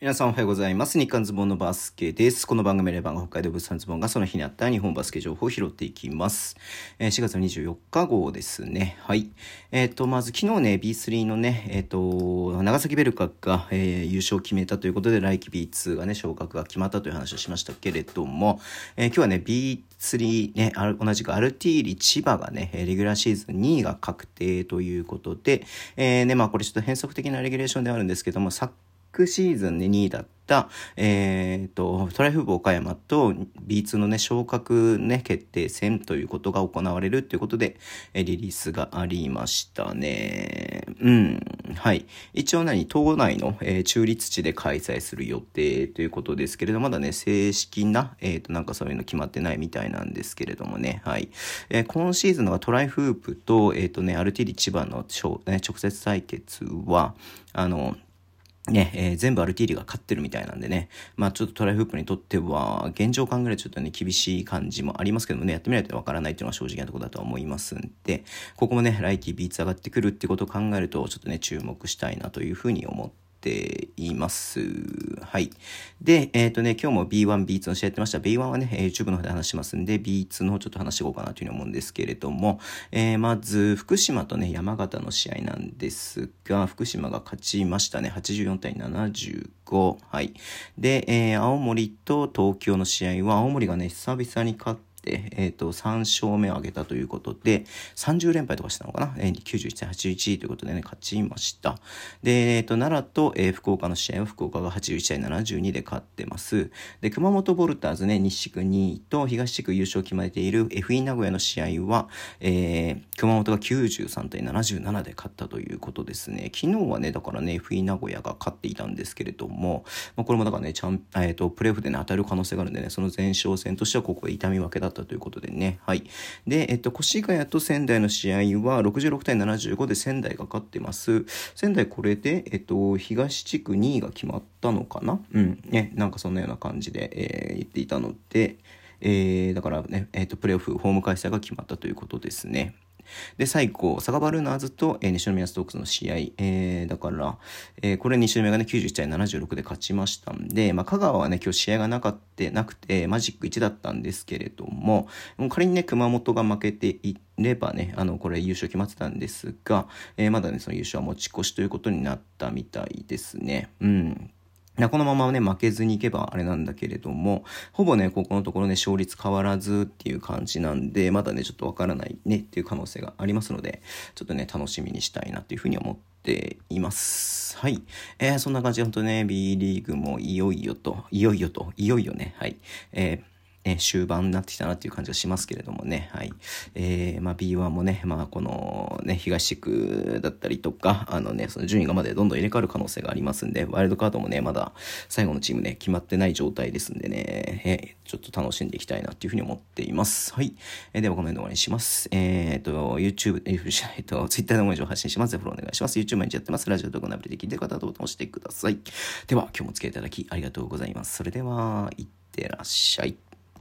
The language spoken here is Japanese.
皆さんおはようございます。日刊ズボンのバスケです。この番組レバン北海道物産ズボンがその日にあった日本バスケ情報を拾っていきます。えー、4月24日号ですね。はい。えっ、ー、と、まず昨日ね、B3 のね、えっ、ー、と、長崎ベルカが、えー、優勝を決めたということで、来季 B2 がね、昇格が決まったという話をしましたけれども、えー、今日はね、B3 ね、同じくアルティーリ千葉がね、レギュラーシーズン2位が確定ということで、えー、ね、まあこれちょっと変則的なレギュレーションではあるんですけども、昨シーズンで2位だった、えっ、ー、と、トライフープ岡山と B2 のね、昇格ね、決定戦ということが行われるということで、えリリースがありましたね。うん。はい。一応何、島内の、えー、中立地で開催する予定ということですけれど、まだね、正式な、えっ、ー、と、なんかそういうの決まってないみたいなんですけれどもね、はい。えー、今シーズンのトライフープと、えっ、とね、アルティリ千葉の、ね、直接対決は、あの、ね、えー、全部アルティーリが勝ってるみたいなんでね、まあちょっとトライフープにとっては、現状考えるとちょっとね、厳しい感じもありますけどもね、やってみないとわからないっていうのは正直なところだと思いますんで、ここもね、来季ビーツ上がってくるってことを考えると、ちょっとね、注目したいなというふうに思ってています。はい。で、えっ、ー、とね、今日も B1、B2 の試合やってました。B1 はね、YouTube の方で話しますんで、B2 の方ちょっと話していこうかなというふうに思うんですけれども、えー、まず、福島とね、山形の試合なんですが、福島が勝ちましたね。84対75。はい。で、えー、青森と東京の試合は、青森がね、久々に勝って、えっ、ー、と、3勝目を挙げたということで、30連敗とかしたのかな、えー、?91 対81ということでね、勝ちました。で、えっ、ー、と、奈良と、えー、福岡の試合は福岡が81対72で勝ってます。で、熊本ボルターズね、西地区2位と東地区優勝を決めている FE 名古屋の試合は、えー、熊本が93対77で勝ったということですね。昨日はね、だからね、FE 名古屋が勝っていたんですけれども、まあ、これもだからね、ちゃん、えっ、ー、と、プレーオフでね、当たる可能性があるんでね、その前哨戦としてはここが痛み分けだったということでね。はい。で、えっと、越谷と仙台の試合は66対75で仙台が勝ってます。仙台これで、えっと、東地区2位が決まったのかな？うん。ね、なんかそんなような感じで、えー、言っていたので、えー、だからね、えっと、プレーオフ、ホーム開催が決まったということですね。で、最後、佐賀バルーナーズと、えー、西宮ストークスの試合、えー、だから、えー、これ西宮がね、91対76で勝ちましたんで、まあ、香川はね、今日試合がなかった、なくて、マジック1だったんですけれども、もう仮にね、熊本が負けていればね、あの、これ優勝決まってたんですが、えー、まだね、その優勝は持ち越しということになったみたいですね。うん。このままね、負けずにいけばあれなんだけれども、ほぼね、ここのところね、勝率変わらずっていう感じなんで、まだね、ちょっとわからないねっていう可能性がありますので、ちょっとね、楽しみにしたいなというふうに思っています。はい。えー、そんな感じで、ほんとね、B リーグもいよいよと、いよいよと、いよいよね、はい。えーね、終盤になってきたなっていう感じがしますけれどもね、はい。えー、まあ B1 もね、まあこのね、東地区だったりとか、あのね、その順位がまでどんどん入れ替わる可能性がありますんで、ワイルドカードもね、まだ最後のチームね、決まってない状態ですんでね、えー、ちょっと楽しんでいきたいなっていうふうに思っています。はい。えー、ではコメントお願いします。えー、っと、YouTube、えー、えっと、Twitter でも情報発信します。フォローお願いします。YouTube 毎日やってます。ラジオ動画のアプリで聞いてる方はボタンを押してください。では、今日もお付き合いいただきありがとうございます。それでは、いってらっしゃい。